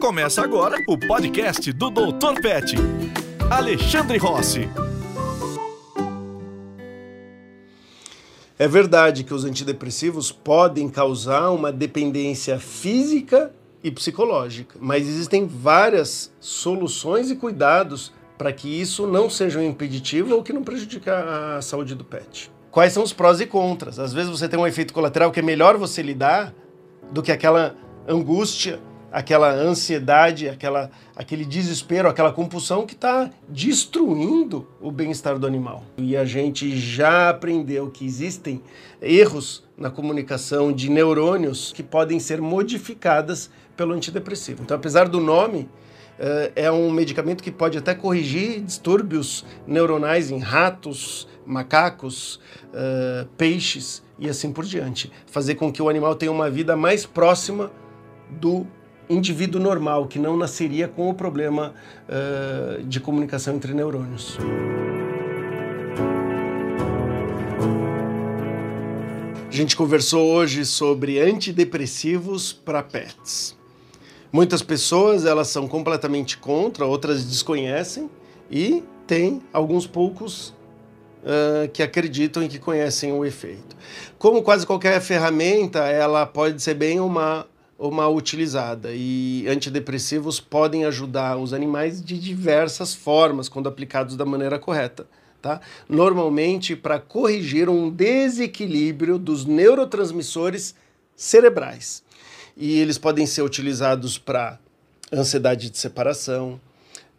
Começa agora o podcast do Dr. Pet. Alexandre Rossi. É verdade que os antidepressivos podem causar uma dependência física e psicológica, mas existem várias soluções e cuidados para que isso não seja um impeditivo ou que não prejudique a saúde do pet. Quais são os prós e contras? Às vezes você tem um efeito colateral que é melhor você lidar do que aquela angústia, aquela ansiedade, aquela, aquele desespero, aquela compulsão que está destruindo o bem-estar do animal. E a gente já aprendeu que existem erros na comunicação de neurônios que podem ser modificadas pelo antidepressivo. Então, apesar do nome, uh, é um medicamento que pode até corrigir distúrbios neuronais em ratos, macacos, uh, peixes e assim por diante. Fazer com que o animal tenha uma vida mais próxima do indivíduo normal, que não nasceria com o problema uh, de comunicação entre neurônios. A gente conversou hoje sobre antidepressivos para pets. Muitas pessoas elas são completamente contra, outras desconhecem e tem alguns poucos uh, que acreditam e que conhecem o efeito. Como quase qualquer ferramenta, ela pode ser bem uma ou mal utilizada e antidepressivos podem ajudar os animais de diversas formas quando aplicados da maneira correta. Tá? Normalmente para corrigir um desequilíbrio dos neurotransmissores cerebrais e eles podem ser utilizados para ansiedade de separação,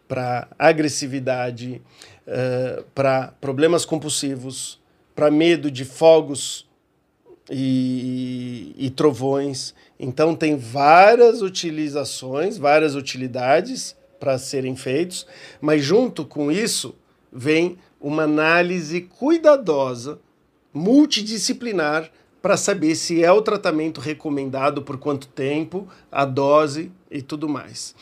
para agressividade, uh, para problemas compulsivos, para medo de fogos e, e, trovões. Então tem várias utilizações, várias utilidades para serem feitos, mas junto com isso vem uma análise cuidadosa, multidisciplinar para saber se é o tratamento recomendado, por quanto tempo, a dose e tudo mais.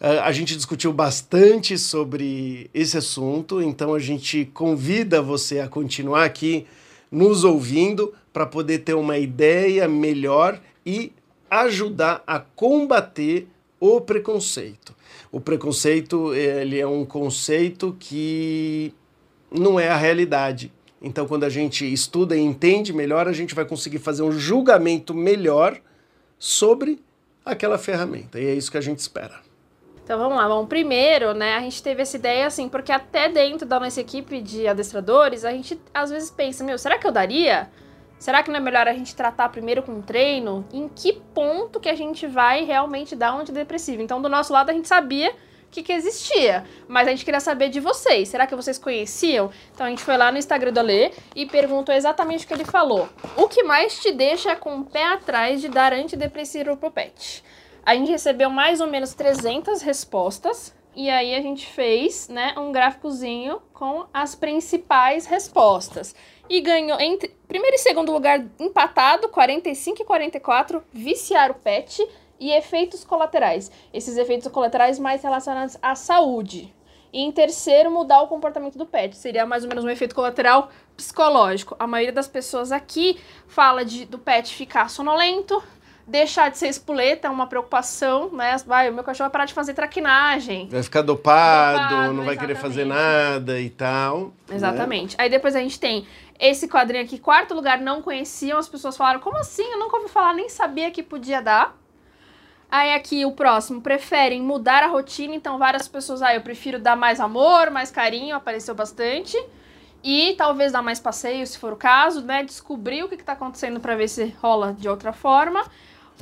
Uh, a gente discutiu bastante sobre esse assunto, então a gente convida você a continuar aqui nos ouvindo para poder ter uma ideia melhor e ajudar a combater o preconceito. O preconceito ele é um conceito que não é a realidade então, quando a gente estuda e entende melhor, a gente vai conseguir fazer um julgamento melhor sobre aquela ferramenta. E é isso que a gente espera. Então vamos lá, bom, primeiro, né, a gente teve essa ideia assim, porque até dentro da nossa equipe de adestradores, a gente às vezes pensa, meu, será que eu daria? Será que não é melhor a gente tratar primeiro com treino? Em que ponto que a gente vai realmente dar um antidepressivo? Então, do nosso lado, a gente sabia que, que existia. Mas a gente queria saber de vocês. Será que vocês conheciam? Então a gente foi lá no Instagram do Alê e perguntou exatamente o que ele falou. O que mais te deixa com o pé atrás de dar antidepressivo pro pet? A gente recebeu mais ou menos 300 respostas. E aí a gente fez, né, um gráficozinho com as principais respostas. E ganhou entre primeiro e segundo lugar empatado, 45 e 44, viciar o pet e efeitos colaterais. Esses efeitos colaterais mais relacionados à saúde. E em terceiro, mudar o comportamento do pet. Seria mais ou menos um efeito colateral psicológico. A maioria das pessoas aqui fala de, do pet ficar sonolento, deixar de ser espoleta, é uma preocupação, né? Vai, o meu cachorro vai parar de fazer traquinagem. Vai ficar dopado, dopado não vai exatamente. querer fazer nada e tal. Né? Exatamente. Né? Aí depois a gente tem esse quadrinho aqui, quarto lugar, não conheciam, as pessoas falaram, como assim? Eu nunca ouvi falar, nem sabia que podia dar. Aí aqui o próximo, preferem mudar a rotina, então várias pessoas, ah, eu prefiro dar mais amor, mais carinho, apareceu bastante. E talvez dar mais passeio, se for o caso, né? Descobrir o que está acontecendo para ver se rola de outra forma.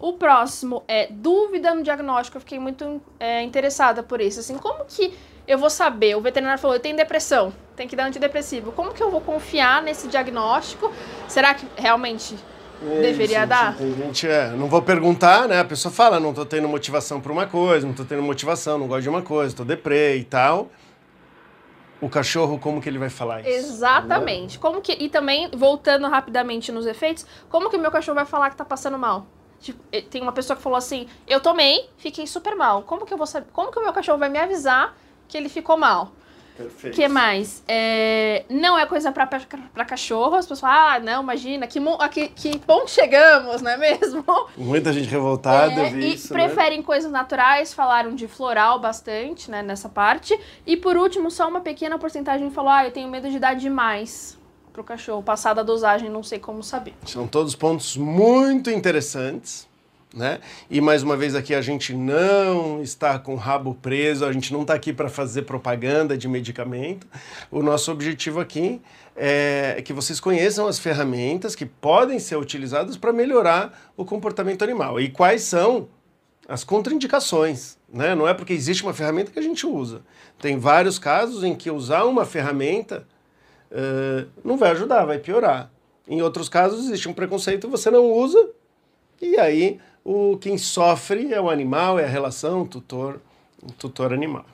O próximo é dúvida no diagnóstico. Eu fiquei muito é, interessada por isso. Assim, como que eu vou saber? O veterinário falou, eu tenho depressão, tem que dar antidepressivo. Como que eu vou confiar nesse diagnóstico? Será que realmente é, Deveria dar? Tem gente, é, não vou perguntar, né? A pessoa fala, não tô tendo motivação para uma coisa, não tô tendo motivação, não gosto de uma coisa, tô deprê e tal. O cachorro, como que ele vai falar isso? Exatamente. Como que, e também, voltando rapidamente nos efeitos, como que o meu cachorro vai falar que tá passando mal? Tipo, tem uma pessoa que falou assim, eu tomei, fiquei super mal. Como que eu vou saber? Como que o meu cachorro vai me avisar que ele ficou mal? Perfeito. O que mais? É, não é coisa pra cachorro. As pessoas falam, ah, não, imagina, que, que, que ponto chegamos, não é mesmo? Muita gente revoltada, É, e isso, né? preferem coisas naturais, falaram de floral bastante, né, nessa parte. E por último, só uma pequena porcentagem falou, ah, eu tenho medo de dar demais pro cachorro. Passada a dosagem, não sei como saber. São todos pontos muito interessantes, né? E mais uma vez aqui a gente não está com o rabo preso, a gente não está aqui para fazer propaganda de medicamento. O nosso objetivo aqui é que vocês conheçam as ferramentas que podem ser utilizadas para melhorar o comportamento animal. E quais são as contraindicações, né? Não é porque existe uma ferramenta que a gente usa. Tem vários casos em que usar uma ferramenta eh, não vai ajudar, vai piorar. Em outros casos existe um preconceito, você não usa, e aí o quem sofre é o animal, é a relação tutor tutor animal.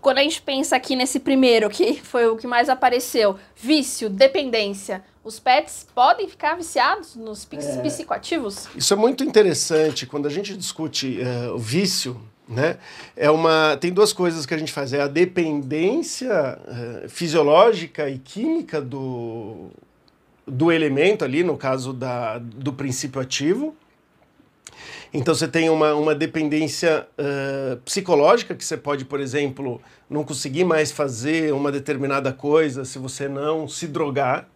Quando a gente pensa aqui nesse primeiro, que foi o que mais apareceu, vício, dependência, os pets podem ficar viciados nos É. psicoativos? Isso é muito interessante quando a gente discute eh, o vício, né? É uma tem duas coisas que a gente faz, é a dependência eh, fisiológica e química do do elemento ali, no caso da, do princípio ativo. Então você tem uma, uma dependência eh, psicológica, que você pode, por exemplo, não conseguir mais fazer uma determinada coisa se você não se drogar.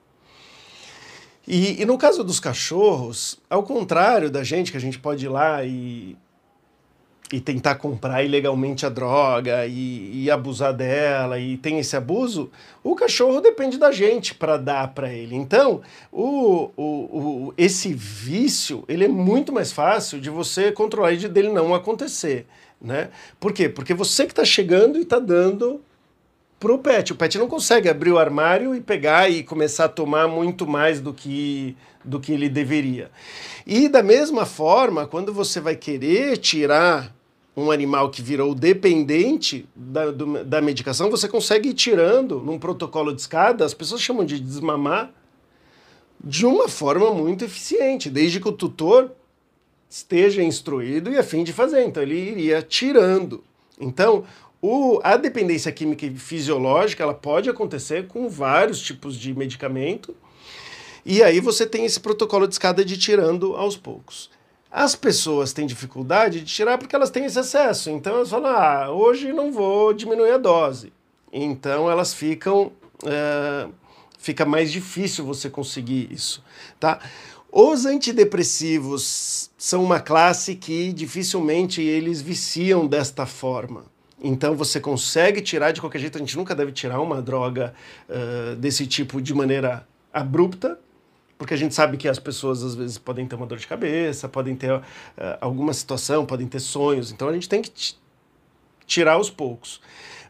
E, e no caso dos cachorros, ao contrário da gente, que a gente pode ir lá e, e tentar comprar ilegalmente a droga e, e abusar dela e tem esse abuso, o cachorro depende da gente para dar para ele. Então, o, o, o, esse vício ele é muito mais fácil de você controlar e de dele não acontecer. Né? Por quê? Porque você que está chegando e está dando pro pet. O pet não consegue abrir o armário e pegar e começar a tomar muito mais do que, do que ele deveria. E da mesma forma, quando você vai querer tirar um animal que virou dependente da, do- da medicação, você consegue ir tirando num protocolo de escada, as pessoas chamam de desmamar, de uma forma muito eficiente, desde que o tutor esteja instruído e a fim de fazer. Então ele iria tirando. Então, o, a dependência química e fisiológica ela pode acontecer com vários tipos de medicamento. E aí você tem esse protocolo de escada de ir tirando aos poucos. As pessoas têm dificuldade de tirar porque elas têm esse excesso. Então elas falam: ah, hoje não vou diminuir a dose. Então elas ficam. eh, fica mais difícil você conseguir isso. Tá? Os antidepressivos são uma classe que dificilmente eles viciam desta forma. Então você consegue tirar de qualquer jeito. A gente nunca deve tirar uma droga eh, desse tipo de maneira abrupta, porque a gente sabe que as pessoas às vezes podem ter uma dor de cabeça, podem ter eh, alguma situação, podem ter sonhos. Então a gente tem que ti- tirar aos poucos.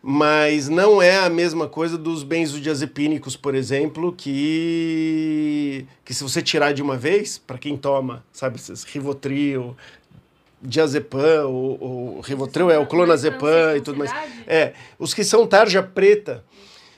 Mas não é a mesma coisa dos benzodiazepínicos, por exemplo, que, que se você tirar de uma vez, para quem toma, sabe, esses Rivotril, diazepam, o, o Rivotril é o clonazepam e tudo mais. É, os que são tarja preta,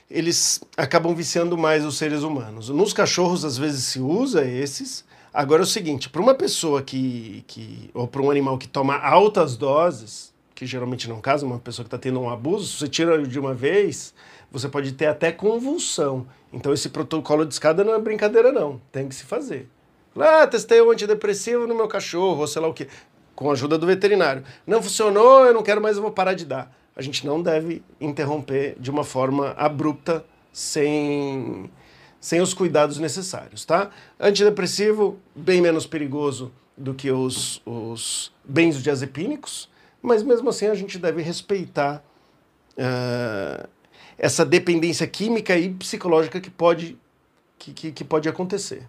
eles acabam viciando mais os seres humanos. Nos cachorros, às vezes, se usa esses. Agora é o seguinte, para uma pessoa que, que ou para um animal que toma altas doses, que geralmente não casa, uma pessoa que está tendo um abuso, se você tira de uma vez, você pode ter até convulsão. Então esse protocolo de escada não é brincadeira não, tem que se fazer. Ah, testei um antidepressivo no meu cachorro, ou sei lá o quê, com a ajuda do veterinário. Não funcionou, eu não quero mais, eu vou parar de dar. A gente não deve interromper de uma forma abrupta, sem, sem os cuidados necessários, tá? Antidepressivo, bem menos perigoso do que os, os benzodiazepínicos, mas mesmo assim a gente deve respeitar ah, essa dependência química e psicológica que pode, que, que, que pode acontecer.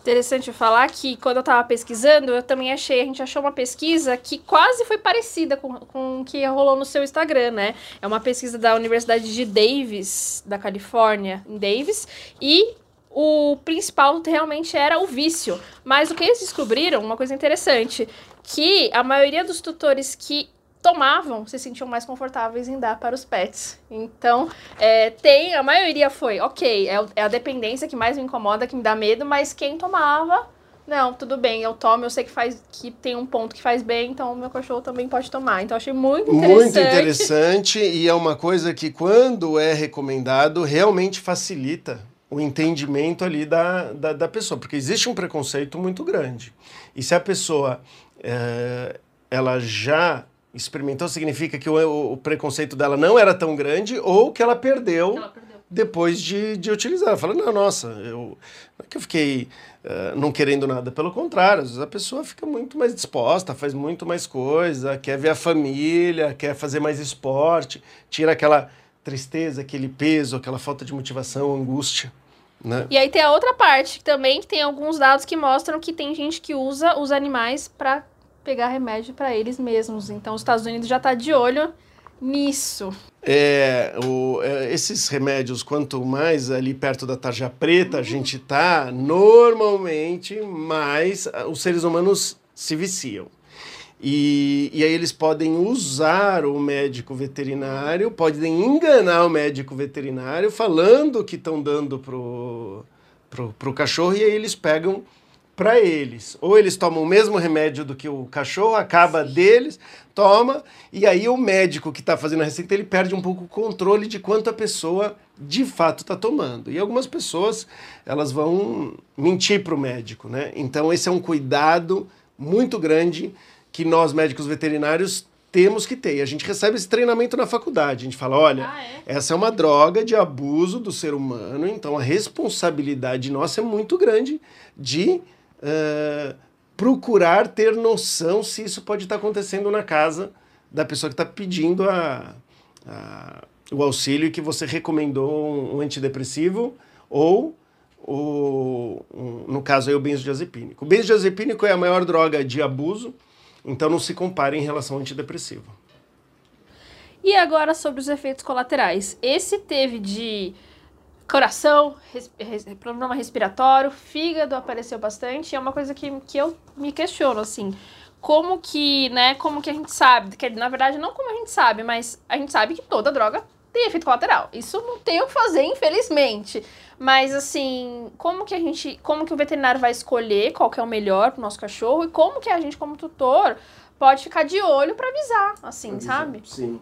Interessante falar que quando eu tava pesquisando, eu também achei, a gente achou uma pesquisa que quase foi parecida com, com o que rolou no seu Instagram, né? É uma pesquisa da Universidade de Davis, da Califórnia, em Davis, e o principal realmente era o vício. Mas o que eles descobriram, uma coisa interessante, que a maioria dos tutores que tomavam se sentiam mais confortáveis em dar para os pets. Então, é, tem, a maioria foi, ok, é, é a dependência que mais me incomoda, que me dá medo, mas quem tomava não, tudo bem, eu tomo, eu sei que faz que tem um ponto que faz bem, então o meu cachorro também pode tomar. Então achei muito interessante. Muito interessante e é uma coisa que quando é recomendado realmente facilita o entendimento ali da, da, da pessoa, porque existe um preconceito muito grande. E se a pessoa é, ela já experimentou, significa que o, o, preconceito dela não era tão grande ou que ela perdeu, ela perdeu. depois de, de utilizar. Ela fala, não, nossa, eu, não é que eu fiquei uh, não querendo nada, pelo contrário, às vezes a pessoa fica muito mais disposta, faz muito mais coisa, quer ver a família, quer fazer mais esporte, tira aquela tristeza, aquele peso, aquela falta de motivação, angústia. Né? E aí tem a outra parte também, que tem alguns dados que mostram que tem gente que usa os animais para pegar remédio para eles mesmos. Então, os Estados Unidos já está de olho nisso. É, o, é, esses remédios, quanto mais ali perto da tarja preta a uhum. gente tá, normalmente mais os seres humanos se viciam. E, e aí eles podem usar o médico veterinário, podem enganar o médico veterinário falando que estão dando pro, pro, pro cachorro e aí eles pegam para eles. Ou eles tomam o mesmo remédio do que o cachorro, acaba deles, toma, e aí o médico que está fazendo a receita, ele perde um pouco o controle de quanto a pessoa de fato está tomando. E algumas pessoas, elas vão mentir para o médico, né? Então esse é um cuidado muito grande que nós médicos veterinários temos que ter. E a gente recebe esse treinamento na faculdade. A gente fala: olha, ah, é? essa é uma droga de abuso do ser humano, então a responsabilidade nossa é muito grande de uh, procurar ter noção se isso pode estar acontecendo na casa da pessoa que está pedindo a, a, o auxílio que você recomendou um, antidepressivo ou um, no caso aí o benzodiazepínico. O benzodiazepínico é a maior droga de abuso, então não se compara em relação ao antidepressivo. E agora sobre os efeitos colaterais. Esse teve de coração, res, res, problema respiratório, fígado apareceu bastante. É uma coisa que, que eu me questiono, assim. Como que, né, como que a gente sabe, que na verdade não como a gente sabe, mas a gente sabe que toda droga tem efeito colateral. Isso não tem o que fazer, infelizmente. Mas assim, como que a gente, como que o veterinário vai escolher qual que é o melhor pro nosso cachorro e como que a gente como tutor pode ficar de olho para avisar, assim, avisar, sabe? Sim.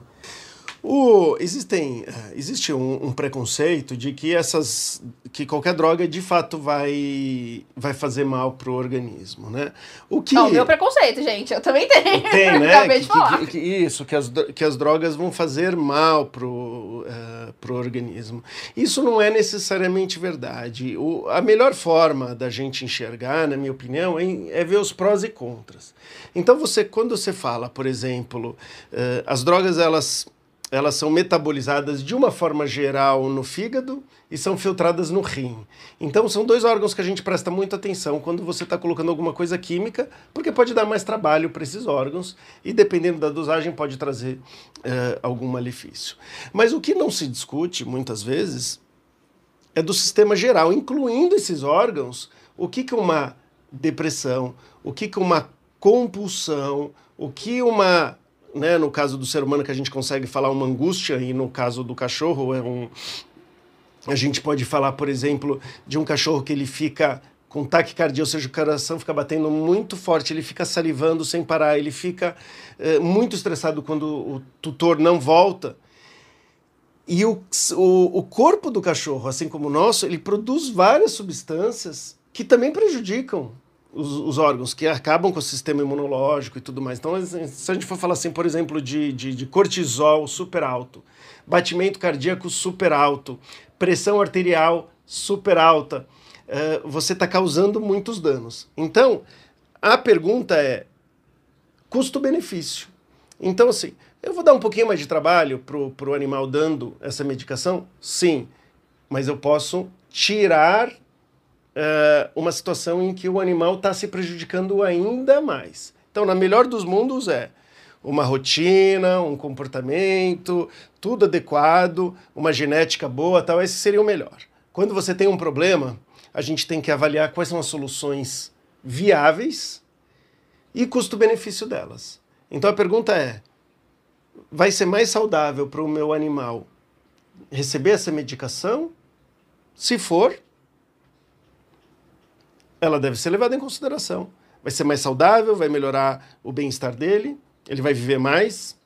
O, existem, eh, existe um, um, preconceito de que essas que qualquer droga de fato vai, vai fazer mal pro organismo, né? O que Não, meu preconceito, gente, eu também tenho. Tem, né? Acabei que, de falar. Que, que, isso, que as, que as drogas vão fazer mal pro, uh, pro organismo. Isso não é necessariamente verdade. O, a melhor forma da gente enxergar, na minha opinião, é, é ver os prós e contras. Então você, quando você fala, por exemplo, uh, as drogas elas elas são metabolizadas de uma forma geral no fígado e são filtradas no rim. Então são dois órgãos que a gente presta muita atenção quando você está colocando alguma coisa química, porque pode dar mais trabalho para esses órgãos e dependendo da dosagem pode trazer uh, algum malefício. Mas o que não se discute muitas vezes é do sistema geral, incluindo esses órgãos, o que, que uma depressão, o que, que uma compulsão, o que uma né, no caso do ser humano que a gente consegue falar uma angústia e no caso do cachorro é um a gente pode falar, por exemplo, de um cachorro que ele fica com taquicardia, ou seja, o coração fica batendo muito forte, ele fica salivando sem parar, ele fica é, muito estressado quando o tutor não volta. E o, o, o corpo do cachorro, assim como o nosso, ele produz várias substâncias que também prejudicam os, os, órgãos que acabam com o sistema imunológico e tudo mais. Então, se a gente for falar assim, por exemplo, de, de, de cortisol super alto, batimento cardíaco super alto, pressão arterial super alta, uh, você está causando muitos danos. Então, a pergunta é custo-benefício. Então, assim, eu vou dar um pouquinho mais de trabalho para o animal dando essa medicação? Sim, mas eu posso tirar uh, uma situação em que o animal está se prejudicando ainda mais. Então, na melhor dos mundos é uma rotina, um comportamento, tudo adequado, uma genética boa, tal, esse seria o melhor. Quando você tem um problema, a gente tem que avaliar quais são as soluções viáveis e custo-benefício delas. Então a pergunta é: vai ser mais saudável para o meu animal receber essa medicação? Se for, ela deve ser levada em consideração. Vai ser mais saudável, vai melhorar o bem-estar dele, ele vai viver mais.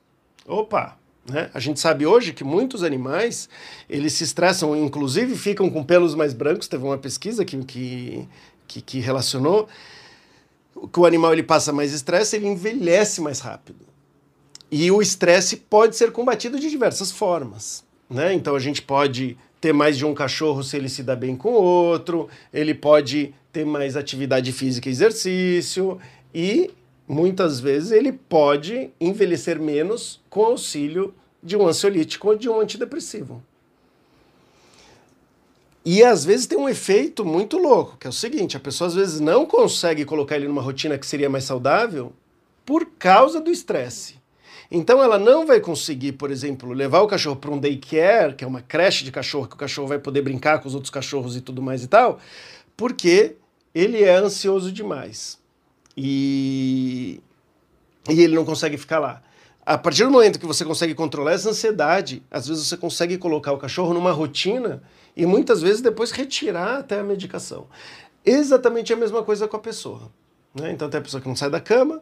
Opa, né? A gente sabe hoje que muitos animais eles se estressam, inclusive ficam com pelos mais brancos. Teve uma pesquisa que, que, que, que relacionou que o animal ele passa mais estresse, ele envelhece mais rápido. E o estresse pode ser combatido de diversas formas. Né? Então a gente pode ter mais de um cachorro se ele se dá bem com o outro, ele pode ter mais atividade física e exercício, e muitas vezes ele pode envelhecer menos com auxílio de um ansiolítico ou de um antidepressivo. E às vezes tem um efeito muito louco, que é o seguinte: a pessoa às vezes não consegue colocar ele numa rotina que seria mais saudável por causa do estresse. Então ela não vai conseguir, por exemplo, levar o cachorro para um daycare, que é uma creche de cachorro, que o cachorro vai poder brincar com os outros cachorros e tudo mais e tal, porque ele é ansioso demais. E, e ele não consegue ficar lá. A partir do momento que você consegue controlar essa ansiedade, às vezes você consegue colocar o cachorro numa rotina e muitas vezes depois retirar até a medicação. Exatamente a mesma coisa com a pessoa. Né? Então tem a pessoa que não sai da cama,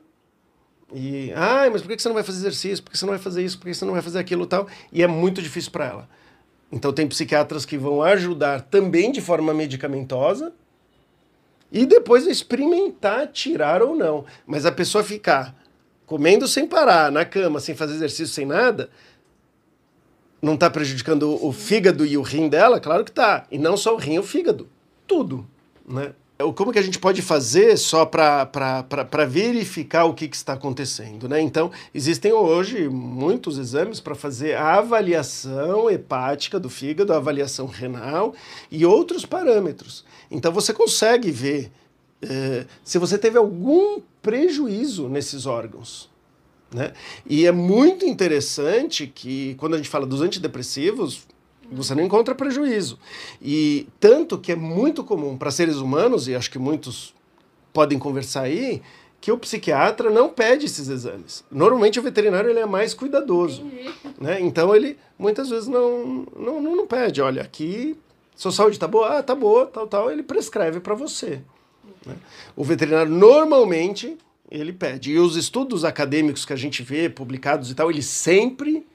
e, ah, mas por que você não vai fazer exercício? Por que você não vai fazer isso? Por que você não vai fazer aquilo tal? E é muito difícil para ela. Então tem psiquiatras que vão ajudar também de forma medicamentosa e depois experimentar tirar ou não. Mas a pessoa ficar comendo sem parar, na cama, sem fazer exercício, sem nada, não está prejudicando o fígado e o rim dela? Claro que está. E não só o rim, o fígado. Tudo, né? Como que a gente pode fazer só para verificar o que, que, está acontecendo? Né? Então, existem hoje muitos exames para fazer a avaliação hepática do fígado, a avaliação renal e outros parâmetros. Então, você consegue ver eh, se você teve algum prejuízo nesses órgãos. Né? E é muito interessante que, quando a gente fala dos antidepressivos, você não encontra prejuízo. E tanto que é muito comum para seres humanos, e acho que muitos podem conversar aí, que o psiquiatra não pede esses exames. Normalmente o veterinário ele é mais cuidadoso. Né? Então ele muitas vezes não, não, não pede, olha, aqui sua saúde está boa, ah, tá boa, tal, tal, ele prescreve para você. Né? O veterinário normalmente ele pede. E os estudos acadêmicos que a gente vê publicados e tal, eles sempre,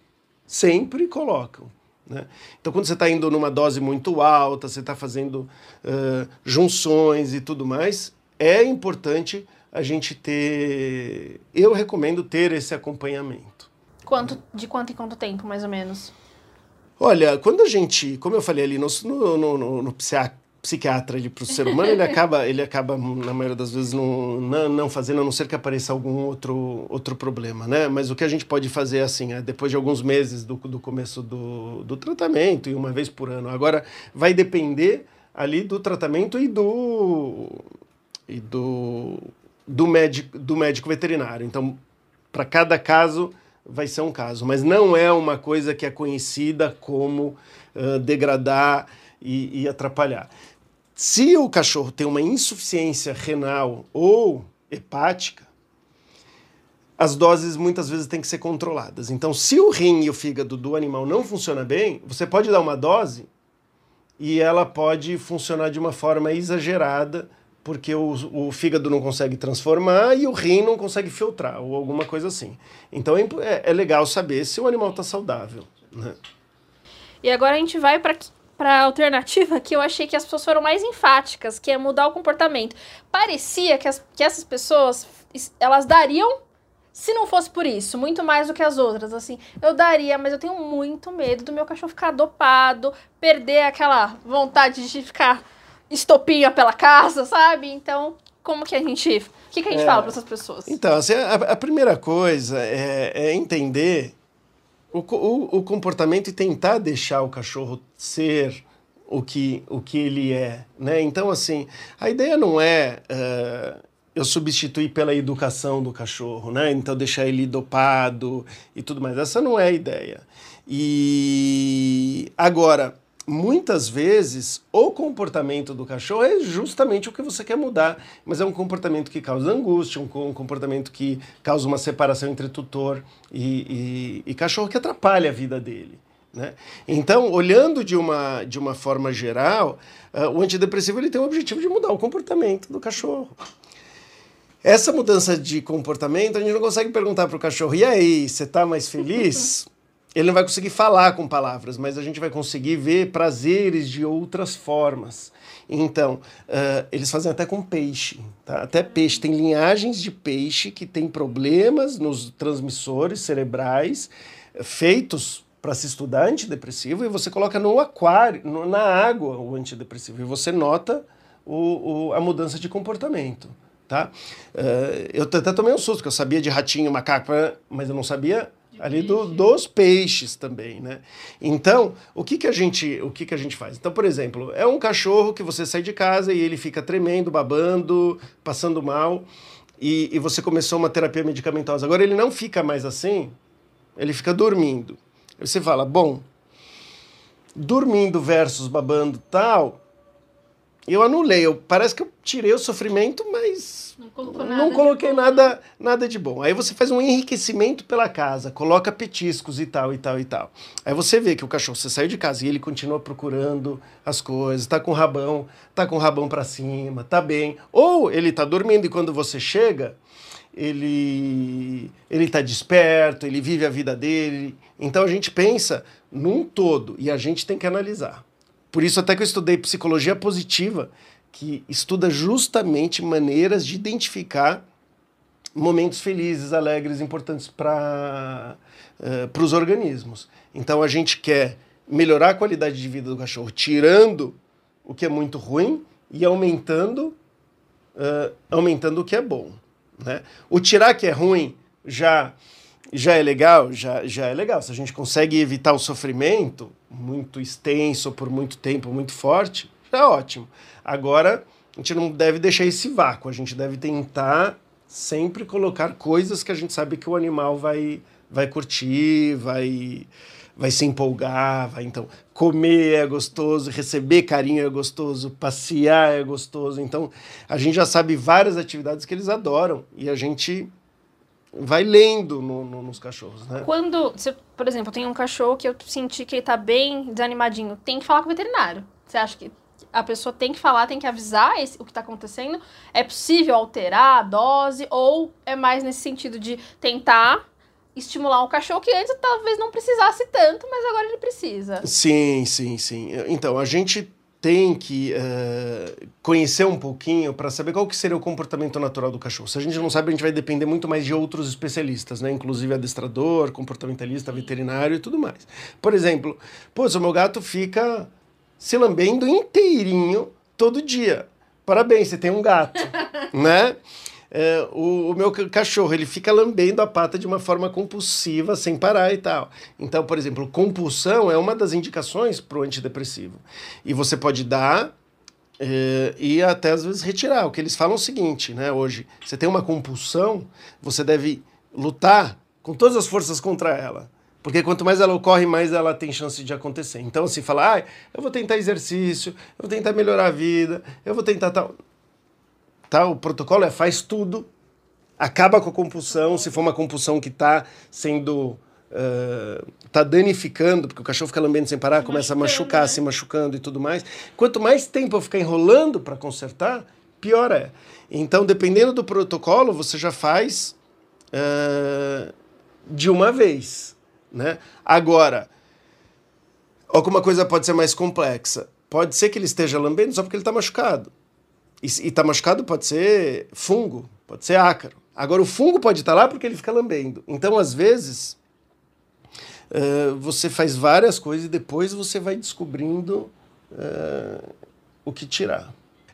sempre colocam né? Então, quando você está indo numa dose muito alta, você está fazendo uh, junções e tudo mais, é importante a gente ter. Eu recomendo ter esse acompanhamento. Quanto, de quanto em quanto tempo, mais ou menos? Olha, quando a gente, como eu falei ali, no, no, no, no, no psiquiatra para o ser humano, ele acaba, ele acaba, na maioria das vezes, não, não, não, fazendo, a não ser que apareça algum outro, outro problema, né? Mas o que a gente pode fazer, é assim, é depois de alguns meses do, do começo do, do tratamento e uma vez por ano. Agora, vai depender ali do tratamento e do, e do, do, médico, do médico veterinário. Então, para cada caso, vai ser um caso. Mas não é uma coisa que é conhecida como uh, degradar e, e atrapalhar. Se o cachorro tem uma insuficiência renal ou hepática, as doses muitas vezes têm que ser controladas. Então, se o rim e o fígado do animal não funcionam bem, você pode dar uma dose e ela pode funcionar de uma forma exagerada, porque o, o fígado não consegue transformar e o rim não consegue filtrar, ou alguma coisa assim. Então é, é legal saber se o animal está saudável. Né? E agora a gente vai para para alternativa que eu achei que as pessoas foram mais enfáticas, que é mudar o comportamento. Parecia que, as, que essas pessoas, elas dariam se não fosse por isso, muito mais do que as outras, assim, eu daria, mas eu tenho muito medo do meu cachorro ficar dopado, perder aquela vontade de ficar estopinha pela casa, sabe? Então, como que a gente, o que, que a gente é, fala para essas pessoas? Então, assim, a, a primeira coisa é, é entender o, o, o comportamento e tentar deixar o cachorro ser o que, o que ele é, né? Então, assim, a ideia não é uh, eu substituir pela educação do cachorro, né? Então, deixar ele dopado e tudo mais. Essa não é a ideia. E agora, muitas vezes o comportamento do cachorro é justamente o que você quer mudar, mas é um comportamento que causa angústia, um, comportamento que causa uma separação entre tutor e, e, e cachorro que atrapalha a vida dele. Né? Então, olhando de uma, de uma forma geral, uh, o antidepressivo ele tem o objetivo de mudar o comportamento do cachorro. Essa mudança de comportamento, a gente não consegue perguntar para o cachorro, e aí, você está mais feliz? Ele não vai conseguir falar com palavras, mas a gente vai conseguir ver prazeres de outras formas. Então, uh, eles fazem até com peixe. Tá? Até peixe. Tem linhagens de peixe que tem problemas nos transmissores cerebrais feitos para se estudar antidepressivo e você coloca no aquário, no, na água o antidepressivo e você nota o, o, a mudança de comportamento. Tá? Uh, eu até tomei um susto, porque eu sabia de ratinho, macaco, mas eu não sabia ali do, dos peixes também, né? Então, o que que a gente, o que que a gente faz? Então, por exemplo, é um cachorro que você sai de casa e ele fica tremendo, babando, passando mal, e, e você começou uma terapia medicamentosa. Agora ele não fica mais assim, ele fica dormindo. Aí você fala, bom, dormindo versus babando tal, eu anulei. Eu, parece que eu tirei o sofrimento, não, não coloquei nada, nada de bom. Aí você faz um enriquecimento pela casa, coloca petiscos e tal, e tal, e tal. Aí você vê que o cachorro, você saiu de casa e ele continua procurando as coisas, tá com o rabão, tá com o rabão para cima, tá bem. Ou ele tá dormindo e quando você chega, ele ele tá desperto, ele vive a vida dele. Então a gente pensa num todo e a gente tem que analisar. Por isso até que eu estudei psicologia positiva, que estuda justamente maneiras de identificar momentos felizes, alegres, importantes para uh, os organismos. Então a gente quer melhorar a qualidade de vida do cachorro, tirando o que é muito ruim e aumentando, uh, aumentando o que é bom. Né? O tirar que é ruim já já é legal, já, já é legal. Se a gente consegue evitar o sofrimento muito extenso por muito tempo, muito forte, já é ótimo. Agora, a gente não deve deixar esse vácuo, a gente deve tentar sempre colocar coisas que a gente sabe que o animal vai, vai curtir, vai, vai se empolgar, vai então comer é gostoso, receber carinho é gostoso, passear é gostoso. Então, a gente já sabe várias atividades que eles adoram e a gente vai lendo no, no, nos cachorros, né? Quando, se, por exemplo, tenho um cachorro que eu senti que ele tá bem desanimadinho, tem que falar com o veterinário. Você acha que a pessoa tem que falar, tem que avisar esse, o que está acontecendo? É possível alterar a dose ou é mais nesse sentido de tentar estimular um cachorro que antes talvez não precisasse tanto, mas agora ele precisa? Sim, sim, sim. Então, a gente tem que uh, conhecer um pouquinho para saber qual que seria o comportamento natural do cachorro. Se a gente não sabe, a gente vai depender muito mais de outros especialistas, né? Inclusive adestrador, comportamentalista, veterinário e tudo mais. Por exemplo, pô, o meu gato fica se lambendo inteirinho todo dia. Parabéns, você tem um gato, né? é, o, o, meu cachorro ele fica lambendo a pata de uma forma compulsiva, sem parar e tal. Então, por exemplo, compulsão é uma das indicações para o antidepressivo. E você pode dar é, e até às vezes retirar. O que eles falam é o seguinte, né? Hoje, você tem uma compulsão, você deve lutar com todas as forças contra ela. Porque quanto mais ela ocorre, mais ela tem chance de acontecer. Então, se falar, ah, eu vou tentar exercício, eu vou tentar melhorar a vida, eu vou tentar tal. Tá? O protocolo é faz tudo, acaba com a compulsão, se for uma compulsão que está sendo. está uh, danificando, porque o cachorro fica lambendo sem parar, começa a machucar, né? se machucando e tudo mais. Quanto mais tempo eu ficar enrolando para consertar, pior é. Então, dependendo do protocolo, você já faz uh, de uma vez. Né? Agora, alguma coisa pode ser mais complexa. Pode ser que ele esteja lambendo só porque ele está machucado. E está machucado pode ser fungo, pode ser ácaro. Agora, o fungo pode estar tá lá porque ele fica lambendo. Então, às vezes, uh, você faz várias coisas e depois você vai descobrindo uh, o que tirar.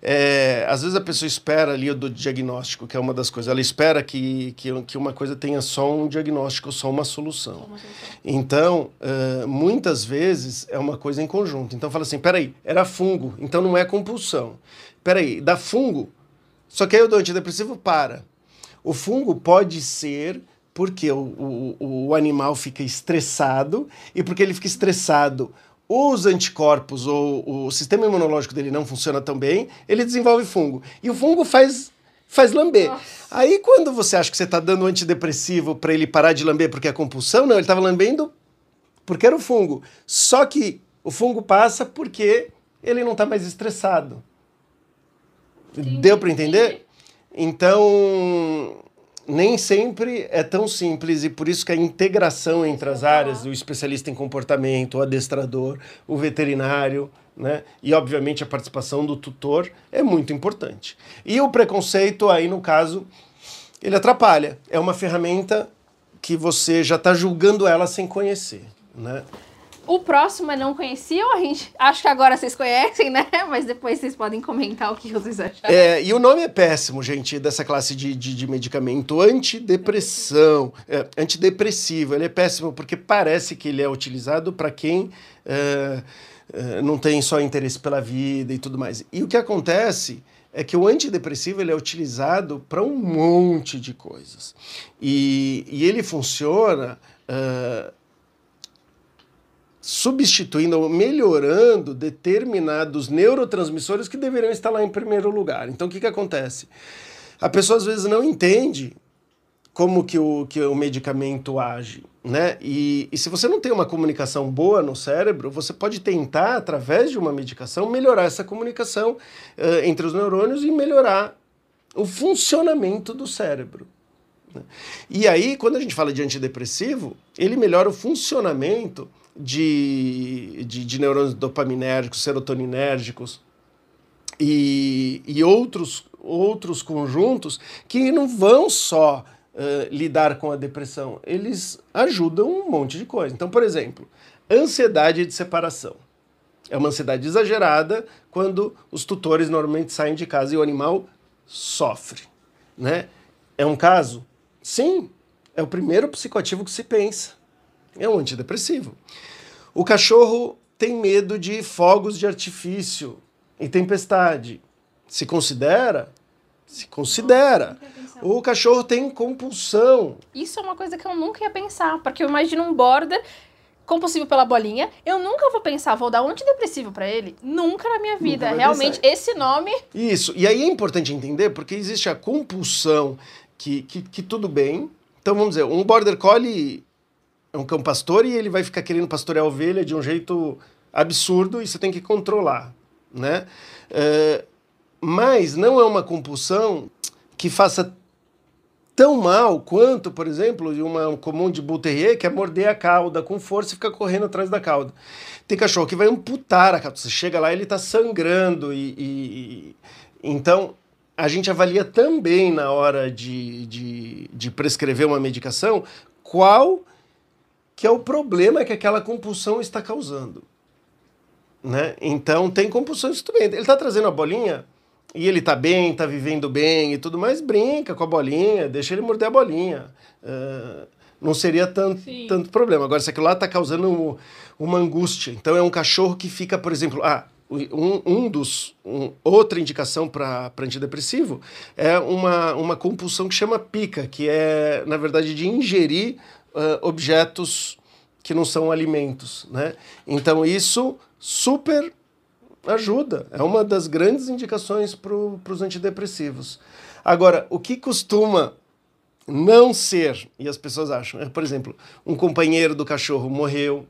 É, às vezes a pessoa espera ali do diagnóstico, que é uma das coisas, ela espera que, que, que uma coisa tenha só um diagnóstico, só uma solução. Uma solução. Então, uh, muitas vezes é uma coisa em conjunto. Então fala assim, peraí, era fungo, então não é compulsão peraí, dá fungo. Só que aí o do antidepressivo para. O fungo pode ser porque o, o, o animal fica estressado e porque ele fica estressado, os anticorpos ou o sistema imunológico dele não funciona tão bem, ele desenvolve fungo. E o fungo faz faz lamber. Nossa. Aí quando você acha que você está dando antidepressivo para ele parar de lamber porque é compulsão, não, ele estava lambendo porque era o fungo. Só que o fungo passa porque ele não está mais estressado. Deu para entender? Então, nem sempre é tão simples e por isso que a integração entre as áreas, o especialista em comportamento, o adestrador, o veterinário, né? E obviamente a participação do tutor é muito importante. E o preconceito aí no caso, ele atrapalha. É uma ferramenta que você já está julgando ela sem conhecer, né? O próximo é não conheciam, a gente. Acho que agora vocês conhecem, né? Mas depois vocês podem comentar o que vocês acharam. É, e o nome é péssimo, gente, dessa classe de, de, de medicamento. Antidepressão. É, antidepressivo. Ele é péssimo porque parece que ele é utilizado para quem é, é, não tem só interesse pela vida e tudo mais. E o que acontece é que o antidepressivo ele é utilizado para um monte de coisas. E, e ele funciona. é, substituindo ou melhorando determinados neurotransmissores que deveriam estar lá em primeiro lugar. Então, o que, que acontece? A pessoa às vezes não entende como que o, que o medicamento age, né? E, e se você não tem uma comunicação boa no cérebro, você pode tentar, através de uma medicação, melhorar essa comunicação eh, entre os neurônios e melhorar o funcionamento do cérebro. né? E aí, quando a gente fala de antidepressivo, ele melhora o funcionamento de, de, de neurônios dopaminérgicos, serotoninérgicos e, e outros, outros conjuntos que não vão só eh, lidar com a depressão, eles ajudam um monte de coisa. Então, por exemplo, ansiedade de separação. É uma ansiedade exagerada quando os tutores normalmente saem de casa e o animal sofre. Né? É um caso? Sim, é o primeiro psicoativo que se pensa. É um antidepressivo. O cachorro tem medo de fogos de artifício e tempestade. Se considera? Se considera. O cachorro tem compulsão. Isso é uma coisa que eu nunca ia pensar, porque eu imagino um border compulsivo pela bolinha. Eu nunca vou pensar, vou dar um antidepressivo pra ele. Nunca na minha vida. Realmente, pensar. esse nome. Isso. E aí é importante entender porque existe a compulsão que, que, que tudo bem. Então vamos dizer, um border collie é um cão pastor e ele vai ficar querendo pastorear a ovelha de um jeito absurdo e você tem que controlar, né? É, mas não é uma compulsão que faça tão mal quanto, por exemplo, uma comum de Bull Terrier, que é morder a cauda com força e ficar correndo atrás da cauda. Tem cachorro que vai amputar a cauda. Você chega lá, ele está sangrando e, e- e- então a gente avalia também na hora de, de, de prescrever uma medicação qual que é o problema que aquela compulsão está causando. Né? Então tem compulsões tudo bem. Ele está trazendo a bolinha e ele está bem, está vivendo bem e tudo mais, brinca com a bolinha, deixa ele morder a bolinha. Ah, não seria tanto, Sim. tanto problema. Agora, se aquilo lá está causando um- uma angústia. Então é um cachorro que fica, por exemplo, ah, um, um dos. um- outra indicação para antidepressivo é uma, uma compulsão que chama pica, que é, na verdade, de ingerir ah, objetos que não são alimentos, né? Então isso super ajuda. É uma das grandes indicações para os antidepressivos. Agora, o que costuma não ser, e as pessoas acham, é, por exemplo, um companheiro do cachorro morreu.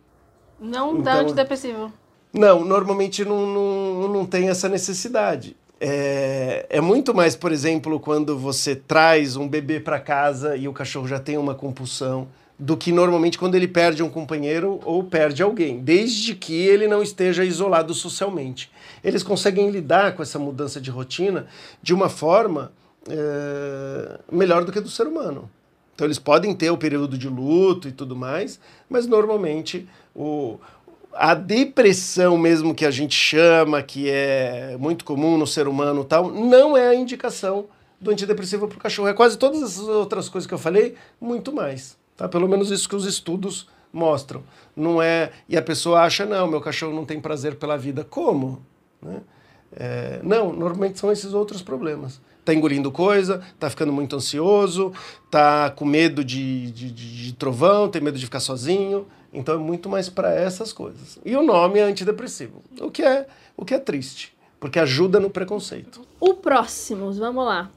Não dá Então- antidepressivo. Não, normalmente não, não, não tem essa necessidade. É, é muito mais, por exemplo, quando você traz um bebê para casa e o cachorro já tem uma compulsão, do que normalmente quando ele perde um companheiro ou perde alguém, desde que ele não esteja isolado socialmente. Eles conseguem lidar com essa mudança de rotina de uma forma é, melhor do que do ser humano. Então eles podem ter o período de luto e tudo mais, mas normalmente o, a depressão mesmo que a gente chama, que é muito comum no ser humano tal, não é a indicação do antidepressivo para o cachorro. É quase todas essas outras coisas que eu falei, muito mais. Tá? Pelo menos isso que os estudos mostram. Não é. E a pessoa acha, não, meu cachorro não tem prazer pela vida. Como? Né? É, não, normalmente são esses outros problemas. Tá engolindo coisa, tá ficando muito ansioso, tá com medo de, de, de- de trovão, tem medo de ficar sozinho. Então é muito mais para essas coisas. E o nome é antidepressivo, o que é, o que é triste, porque ajuda no preconceito. O próximo, vamos lá.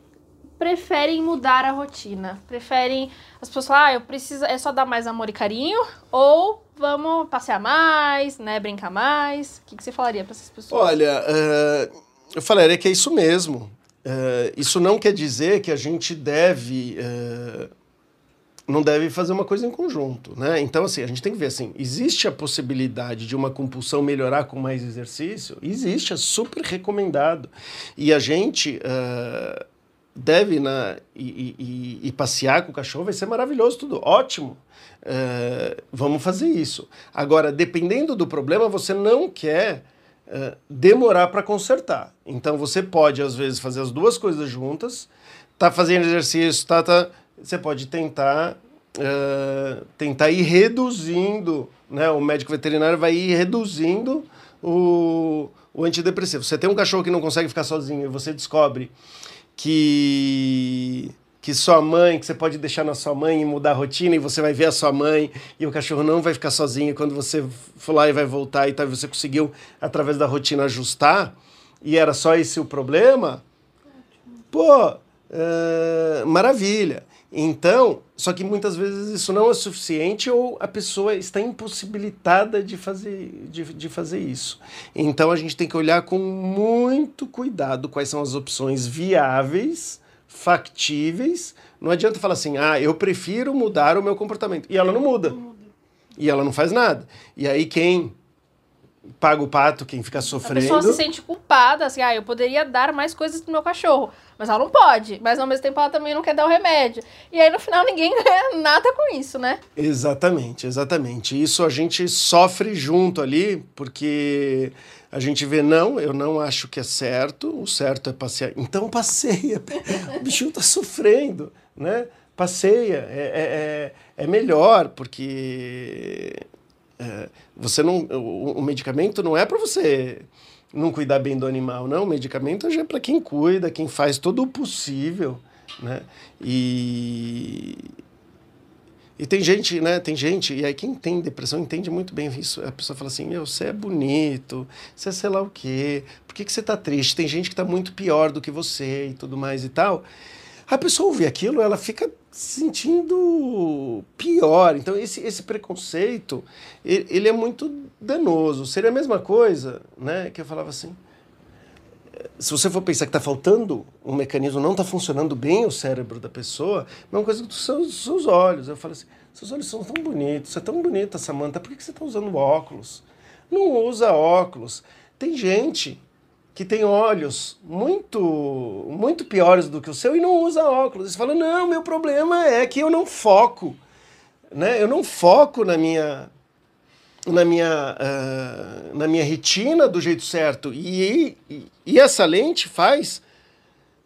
Preferem mudar a rotina? Preferem as pessoas falam, ah, eu preciso, é só dar mais amor e carinho ou vamos passear mais, né, brincar mais? O que, que você falaria para essas pessoas? Olha, uh, eu falaria que é isso mesmo. Uh, isso não quer dizer que a gente deve uh, não deve fazer uma coisa em conjunto, né? Então, assim, a gente tem que ver assim, existe a possibilidade de uma compulsão melhorar com mais exercício? Existe, é super recomendado. E a gente uh, deve na, e, e, e, passear com o cachorro vai ser maravilhoso, tudo ótimo. Uh, vamos fazer isso. Agora, dependendo do problema, você não quer uh, demorar para consertar. Então, você pode, às vezes, fazer as duas coisas juntas, tá fazendo exercício, tá, tá você pode tentar uh, tentar ir reduzindo, né? O médico veterinário vai ir reduzindo o, o antidepressivo. Você tem um cachorro que não consegue ficar sozinho e você descobre que que sua mãe, que você pode deixar na sua mãe e mudar a rotina e você vai ver a sua mãe e o cachorro não vai ficar sozinho quando você for lá e vai voltar e tal, você conseguiu através da rotina ajustar e era só esse o problema, pô, uh, maravilha. Então, só que muitas vezes isso não é suficiente ou a pessoa está impossibilitada de fazer, de, de fazer isso. Então a gente tem que olhar com muito cuidado quais são as opções viáveis, factíveis. Não adianta falar assim, ah, eu prefiro mudar o meu comportamento. E ela não muda. E ela não faz nada. E aí quem paga o pato, quem fica sofrendo. A pessoa se sente culpada, assim, ah, eu poderia dar mais coisas pro meu cachorro, mas ela não pode. Mas ao mesmo tempo ela também não quer dar o remédio. E aí no final ninguém ganha nada com isso, né? Exatamente, exatamente. Isso a gente sofre junto ali, porque a gente vê, não, eu não acho que é certo, o certo é passear. Então passeia, o bichinho tá sofrendo, né? Passeia, é, é, é melhor, porque é, você não, o, o, medicamento não é para você não cuidar bem do animal, não. O medicamento já é para quem cuida, quem faz todo o possível, né? E e tem gente, né? Tem gente, e aí quem tem depressão entende muito bem isso. A pessoa fala assim: Meu, você é bonito, você é sei lá o quê, por que, que você tá triste? Tem gente que tá muito pior do que você e tudo mais e tal. A pessoa ouvir aquilo, ela fica se sentindo pior. Então, esse, esse preconceito, ele, ele, é muito danoso. Seria a mesma coisa, né, que eu falava assim, se você for pensar que está faltando um mecanismo, não está funcionando bem o cérebro da pessoa, é uma coisa dos seus, seus olhos. Eu falo assim, seus olhos são tão bonitos, você é tão bonita, Samanta, por que, que você está usando óculos? Não usa óculos. Tem gente que tem olhos muito muito piores do que o seu e não usa óculos. Você fala, não, meu problema é que eu não foco, né? Eu não foco na minha na minha uh, na minha retina do jeito certo e, e, e essa lente faz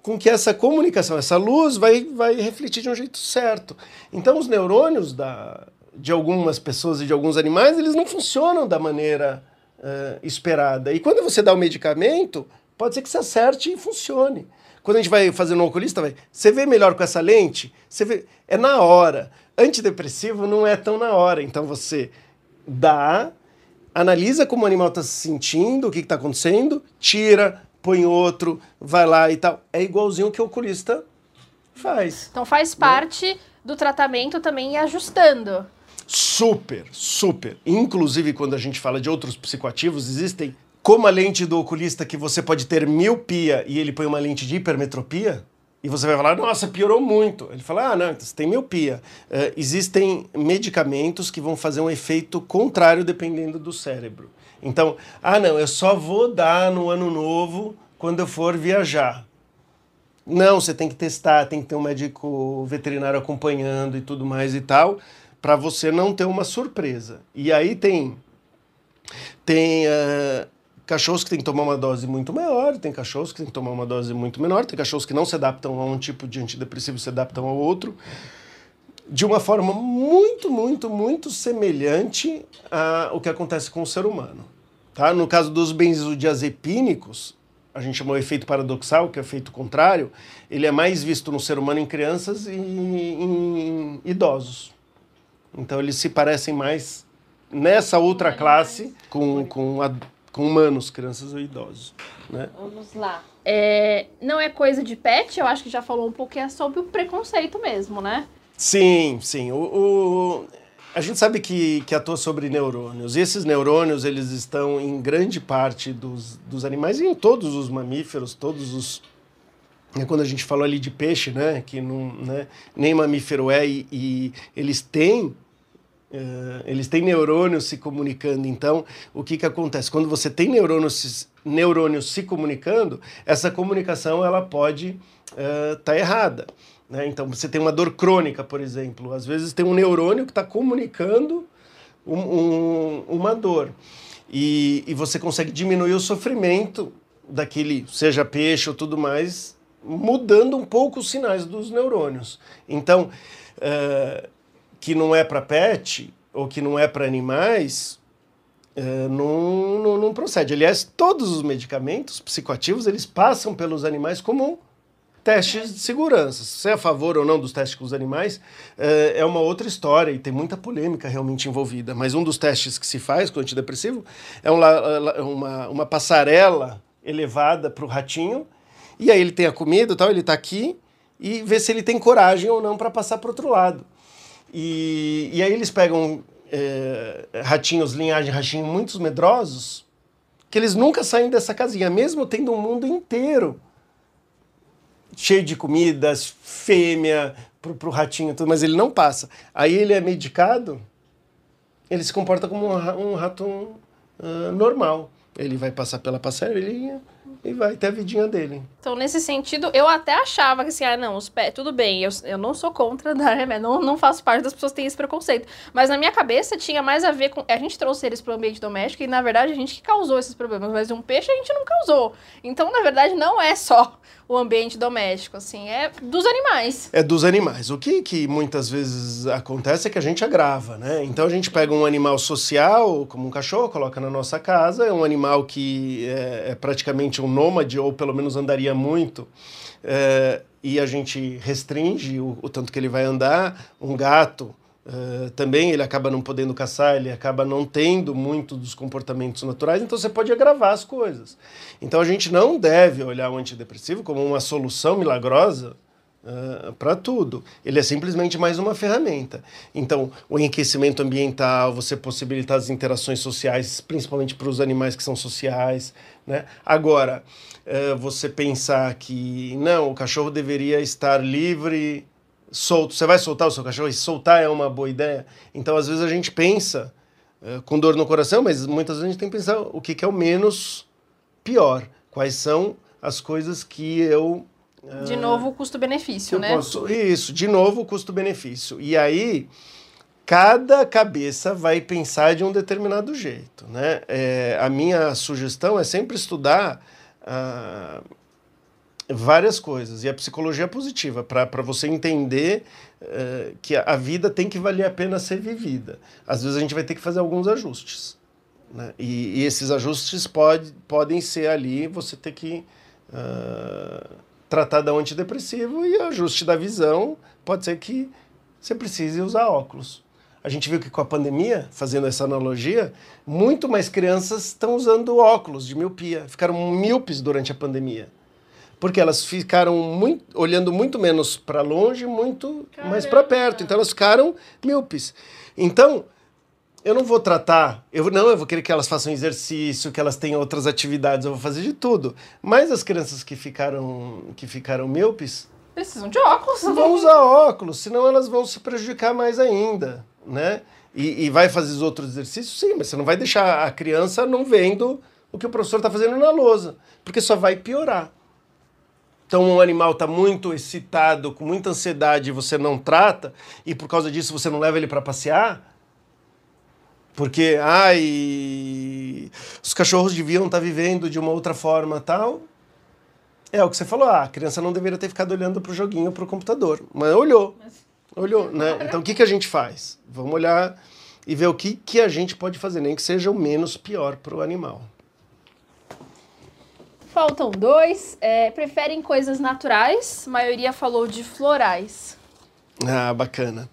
com que essa comunicação, essa luz vai, vai refletir de um jeito certo. Então os neurônios da, de algumas pessoas e de alguns animais, eles não funcionam da maneira uh, esperada. E quando você dá o medicamento, pode ser que você acerte e funcione. Quando a gente vai fazer no oculista, vai, você vê melhor com essa lente? Você vê, é na hora. Antidepressivo não é tão na hora. Então você dá, analisa como o animal está se sentindo, o que está acontecendo, tira, põe outro, vai lá e tal. É igualzinho que o oculista faz. Então faz né? parte né? do tratamento também ajustando. Super, super. Inclusive, quando a gente fala de outros psicoativos, existem, como a lente do oculista, que você pode ter miopia e ele põe uma lente de hipermetropia, e você vai falar, nossa, piorou muito. Ele fala, ah, não, então você tem miopia. Uh, existem medicamentos que vão fazer um efeito contrário dependendo do cérebro. Então, ah, não, eu só vou dar no ano novo quando eu for viajar. Não, você tem que testar, tem que ter um médico veterinário acompanhando e tudo mais e tal para você não ter uma surpresa. E aí tem tem uh, cachorros que tem que tomar uma dose muito maior, tem cachorros que tem que tomar uma dose muito menor, tem cachorros que não se adaptam a um tipo de antidepressivo, se adaptam ao outro, de uma forma muito, muito, muito semelhante ao que acontece com o ser humano. Tá? No caso dos benzodiazepínicos, a gente chamou efeito paradoxal, que é o efeito contrário, ele é mais visto no ser humano em crianças e em idosos. Então eles se parecem mais nessa outra classe com, com, com humanos, crianças ou idosos. Né? Vamos lá. É, não é coisa de pet, eu acho que já falou um pouquinho é sobre o preconceito mesmo, né? Sim, sim. O, o, a gente sabe que, que atua sobre neurônios. E esses neurônios, eles estão em grande parte dos, dos animais e em todos os mamíferos, todos os... É quando a gente falou ali de peixe, né? Que não, né, nem mamífero é e, e eles têm eles têm neurônios se comunicando. Então, o que, que acontece? Quando você tem neurônios, neurônios se comunicando, essa comunicação ela pode estar uh, tá errada. Né? Então, você tem uma dor crônica, por exemplo. Às vezes tem um neurônio que está comunicando um, um, uma dor. E, e você consegue diminuir o sofrimento daquele, seja peixe ou tudo mais, mudando um pouco os sinais dos neurônios. Então, uh, que não é para pet ou que não é para animais, é, não, não, não, procede. Aliás, todos os medicamentos psicoativos eles passam pelos animais como testes de segurança. Se é a favor ou não dos testes com os animais é, é uma outra história e tem muita polêmica realmente envolvida. Mas um dos testes que se faz com antidepressivo é uma, uma, uma passarela elevada para o ratinho e aí ele tem a comida, tal, ele está aqui e vê se ele tem coragem ou não para passar para outro lado. E, e aí eles pegam é, ratinhos, linhagem ratinho muito medrosos, que eles nunca saem dessa casinha, mesmo tendo um mundo inteiro cheio de comidas, fêmea pro, pro ratinho, tudo, mas ele não passa. Aí ele é medicado, ele se comporta como um, um rato uh, normal. Ele vai passar pela passarinha e vai ter a vidinha dele. Então, nesse sentido, eu até achava que assim, ah, não, os pés, tudo bem, eu, eu não sou contra dar remédio, não, não faço parte das pessoas que têm esse preconceito. Mas na minha cabeça tinha mais a ver com. A gente trouxe eles para o ambiente doméstico e, na verdade, a gente que causou esses problemas, mas um peixe a gente não causou. Então, na verdade, não é só o ambiente doméstico, assim, é dos animais. É dos animais. O que, que muitas vezes acontece é que a gente agrava, né? Então a gente pega um animal social, como um cachorro, coloca na nossa casa, é um animal que é, é praticamente um nômade, ou pelo menos andaria muito, é, e a gente restringe o, o tanto que ele vai andar. Um gato, Uh, também ele acaba não podendo caçar, ele acaba não tendo muito dos comportamentos naturais, então você pode agravar as coisas. Então a gente não deve olhar o antidepressivo como uma solução milagrosa uh, ah, para tudo. Ele é simplesmente mais uma ferramenta. Então, o enriquecimento ambiental, você possibilitar as interações sociais, principalmente para os animais que são sociais. Né? Agora, uh, você pensar que não, o cachorro deveria estar livre solto. Você vai soltar o seu cachorro? E soltar é uma boa ideia. Então, às vezes, a gente pensa uh, com dor no coração, mas muitas vezes a gente tem que pensar o que, que é o menos pior. Quais são as coisas que eu. Uh, de novo, o custo-benefício, né? Posso, isso, de novo, o custo-benefício. E aí, cada cabeça vai pensar de um determinado jeito, né? É, a minha sugestão é sempre estudar. Uh, várias coisas. E a psicologia é positiva, para você entender uh, que a vida tem que valer a pena ser vivida. Às vezes a gente vai ter que fazer alguns ajustes. Né? E, e, esses ajustes pode, podem ser ali você ter que uh, tratar da antidepressivo e ajuste da visão pode ser que você precise usar óculos. A gente viu que com a pandemia, fazendo essa analogia, muito mais crianças estão usando óculos de miopia, ficaram míopes durante a pandemia porque elas ficaram muito, olhando muito menos para longe, muito Caramba. mais para perto. Então elas ficaram míopes. Então, eu não vou tratar, eu não, eu vou querer que elas façam exercício, que elas tenham outras atividades, eu vou fazer de tudo. Mas as crianças que ficaram que ficaram míopes precisam de óculos. Vão usar óculos, senão elas vão se prejudicar mais ainda, né? E, e vai fazer os outros exercícios, sim, mas você não vai deixar a criança não vendo o que o professor está fazendo na lousa, porque só vai piorar. Então, um animal está muito excitado, com muita ansiedade, você não trata, e por causa disso você não leva ele para passear, porque, ai, os cachorros deviam estar tá vivendo de uma outra forma tal. É o que você falou, ah, a criança não deveria ter ficado olhando para o joguinho, para o computador, mas olhou, olhou, né? Então, o que, que a gente faz? Vamos olhar e ver o que, que a gente pode fazer, nem que seja o menos pior para o animal. Faltam dois. É, preferem coisas naturais? A maioria falou de florais. Ah, bacana.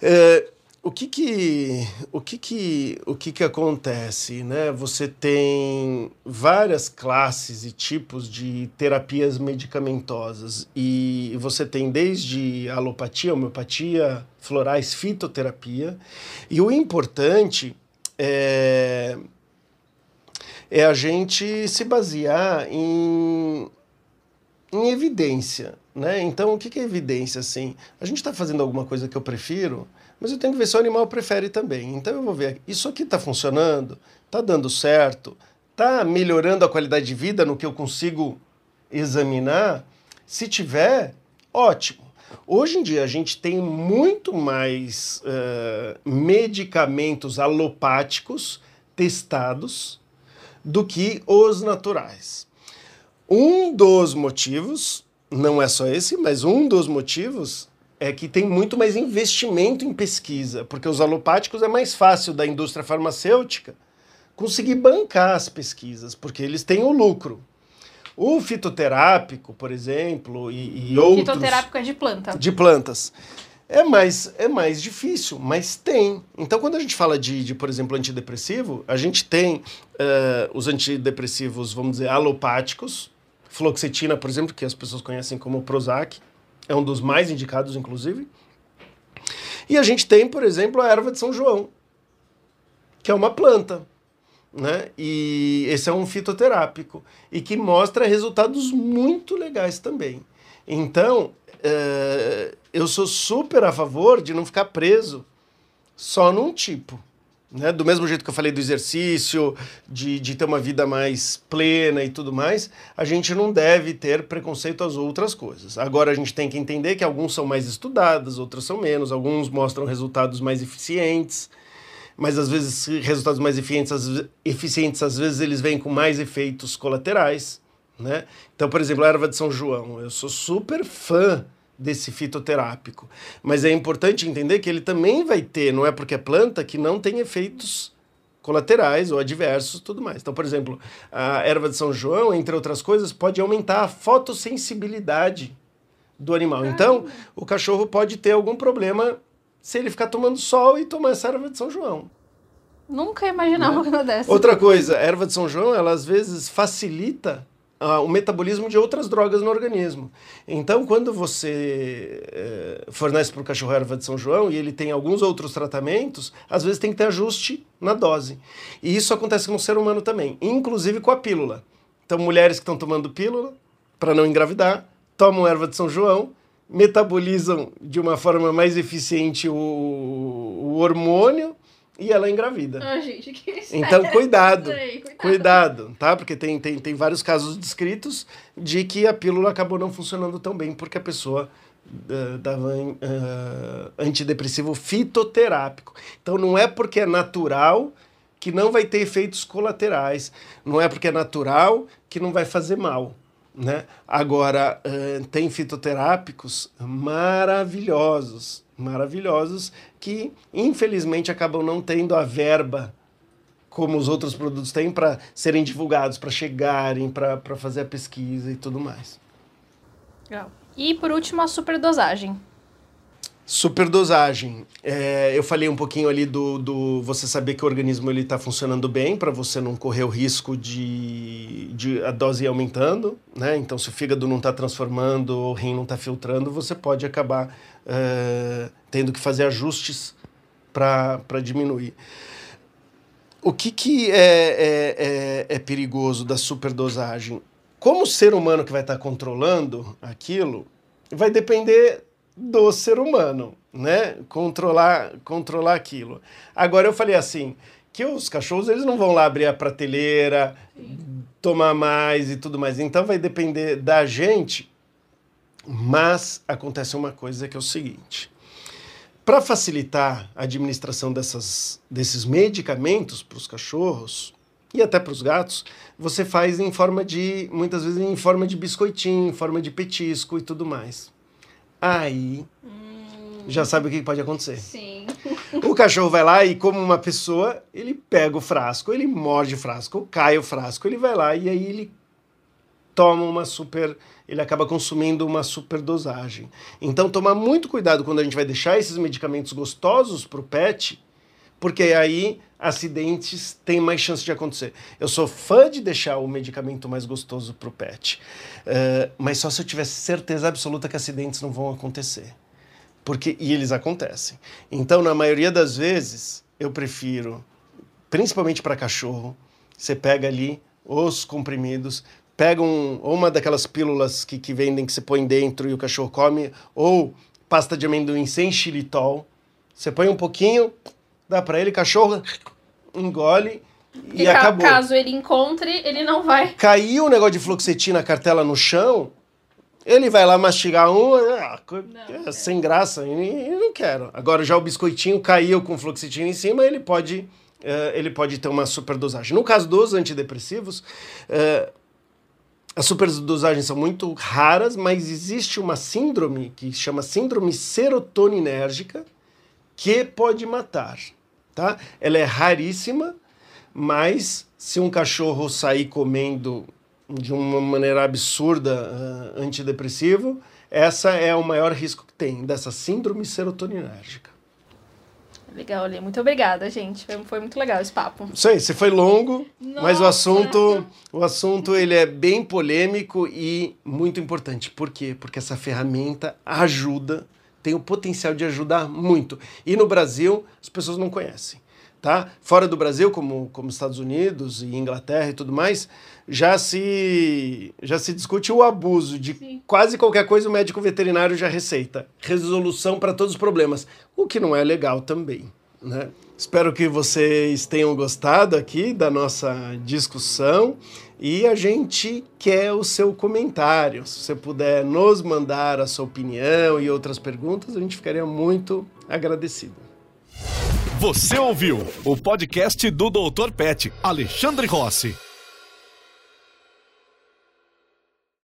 É, o que que, o que que, o que que acontece, né? Você tem várias classes e tipos de terapias medicamentosas e você tem desde alopatia, homeopatia, florais, fitoterapia. E o importante é, é a gente se basear em, em evidência, né? Então, o que é evidência, assim? A gente está fazendo alguma coisa que eu prefiro mas eu tenho que ver se o animal prefere também. Então eu vou ver, isso aqui está funcionando? Está dando certo? Está melhorando a qualidade de vida no que eu consigo examinar? Se tiver, ótimo. Hoje em dia a gente tem muito mais uh, medicamentos alopáticos testados do que os naturais. Um dos motivos, não é só esse, mas um dos motivos é que tem muito mais investimento em pesquisa, porque os alopáticos é mais fácil da indústria farmacêutica conseguir bancar as pesquisas, porque eles têm o lucro. O fitoterápico, por exemplo, e, e outros... Fitoterápico é de planta. De plantas. É mais, é mais difícil, mas tem. Então, quando a gente fala de, de por exemplo, antidepressivo, a gente tem uh, os antidepressivos, vamos dizer, alopáticos, fluoxetina, por exemplo, que as pessoas conhecem como Prozac, é um dos mais indicados, inclusive. E a gente tem, por exemplo, a erva de São João, que é uma planta, né? E esse é um fitoterápico e que mostra resultados muito legais também. Então, é, eu sou super a favor de não ficar preso só num tipo. Né? Do mesmo jeito que eu falei do exercício, de, de ter uma vida mais plena e tudo mais, a gente não deve ter preconceito às outras coisas. Agora a gente tem que entender que alguns são mais estudados, outros são menos, alguns mostram resultados mais eficientes, mas às vezes resultados mais eficientes, eficientes, às vezes eles vêm com mais efeitos colaterais. Né? Então, por exemplo, a erva de São João, eu sou super fã desse fitoterápico. Mas é importante entender que ele também vai ter, não é porque é planta, que não tem efeitos colaterais ou adversos tudo mais. Então, por exemplo, a erva de São João, entre outras coisas, pode aumentar a fotossensibilidade do animal. Então, o cachorro pode ter algum problema se ele ficar tomando sol e tomar essa erva de São João. Nunca imaginava uma coisa dessa. Outra coisa, a erva de São João, ela às vezes facilita uh, o metabolismo de outras drogas no organismo. Então, quando você uh, fornece para o cachorro erva de São João e ele tem alguns outros tratamentos, às vezes tem que ter ajuste na dose. E isso acontece com o ser humano também, inclusive com a pílula. Então, mulheres que estão tomando pílula para não engravidar, tomam erva de São João, metabolizam de uma forma mais eficiente o, o hormônio e ela engravida. Ah, gente, que então, cuidado, cuidado, cuidado, tá? Porque tem, tem, tem vários casos descritos de que a pílula acabou não funcionando tão bem porque a pessoa uh, dava uh, antidepressivo fitoterápico. Então, não é porque é natural que não vai ter efeitos colaterais, não é porque é natural que não vai fazer mal. Né? Agora, uh, tem fitoterápicos maravilhosos, maravilhosos que infelizmente acabam não tendo a verba como os outros produtos têm para serem divulgados, para chegarem, para fazer a pesquisa e tudo mais. Legal. E por último, a superdosagem. Superdosagem. É, eu falei um pouquinho ali do, do você saber que o organismo ele está funcionando bem para você não correr o risco de, de a dose ir aumentando, né? Então, se o fígado não está transformando, o rim não está filtrando, você pode acabar é, tendo que fazer ajustes para diminuir. O que, que é, é, é, é perigoso da superdosagem? Como o ser humano que vai estar tá controlando aquilo, vai depender do ser humano, né? Controlar, controlar aquilo. Agora eu falei assim, que os cachorros eles não vão lá abrir a prateleira, tomar mais e tudo mais. Então vai depender da gente. Mas acontece uma coisa que é o seguinte: para facilitar a administração dessas, desses medicamentos para os cachorros e até para os gatos, você faz em forma de, muitas vezes em forma de biscoitinho, em forma de petisco e tudo mais. Aí hum. já sabe o que pode acontecer. Sim. O cachorro vai lá e, como uma pessoa, ele pega o frasco, ele morde o frasco, cai o frasco, ele vai lá e aí ele toma uma super, ele acaba consumindo uma superdosagem. Então tomar muito cuidado quando a gente vai deixar esses medicamentos gostosos para o pet, porque aí acidentes têm mais chance de acontecer. Eu sou fã de deixar o medicamento mais gostoso para o pet, uh, mas só se eu tiver certeza absoluta que acidentes não vão acontecer. Porque, e eles acontecem. Então, na maioria das vezes, eu prefiro, principalmente para cachorro, você pega ali os comprimidos, pega um, uma daquelas pílulas que, que vendem que você põe dentro e o cachorro come, ou pasta de amendoim sem xilitol. Você põe um pouquinho, dá para ele, cachorro engole e, e acabou. Caso ele encontre, ele não vai. Caiu o negócio de fluoxetina, cartela no chão, ele vai lá mastigar um, ah, não, é, sem graça, e não quero. Agora já o biscoitinho caiu com fluoxetina em cima, ele pode, uh, ele pode ter uma superdosagem. No caso dos antidepressivos, uh, as superdosagens são muito raras, mas existe uma síndrome que chama síndrome serotoninérgica que pode matar tá? Ela é raríssima, mas se um cachorro sair comendo de uma maneira absurda uh, antidepressivo, essa é o maior risco que tem dessa síndrome serotoninérgica. Legal, Ali. Muito obrigada, gente. Foi, foi, muito legal esse papo. Sei, se foi longo, Nossa. mas o assunto, o assunto ele é bem polêmico e muito importante. Por quê? Porque essa ferramenta ajuda tem o potencial de ajudar muito. E no Brasil, as pessoas não conhecem. Tá? Fora do Brasil, como, como Estados Unidos e Inglaterra e tudo mais, já se, já se discute o abuso de Sim. quase qualquer coisa o médico veterinário já receita. Resolução para todos os problemas, o que não é legal também. Né? Espero que vocês tenham gostado aqui da nossa discussão e a gente quer o seu comentário. Se você puder nos mandar a sua opinião e outras perguntas, a gente ficaria muito agradecido. Você ouviu o podcast do Dr. Pet, Alexandre Rossi.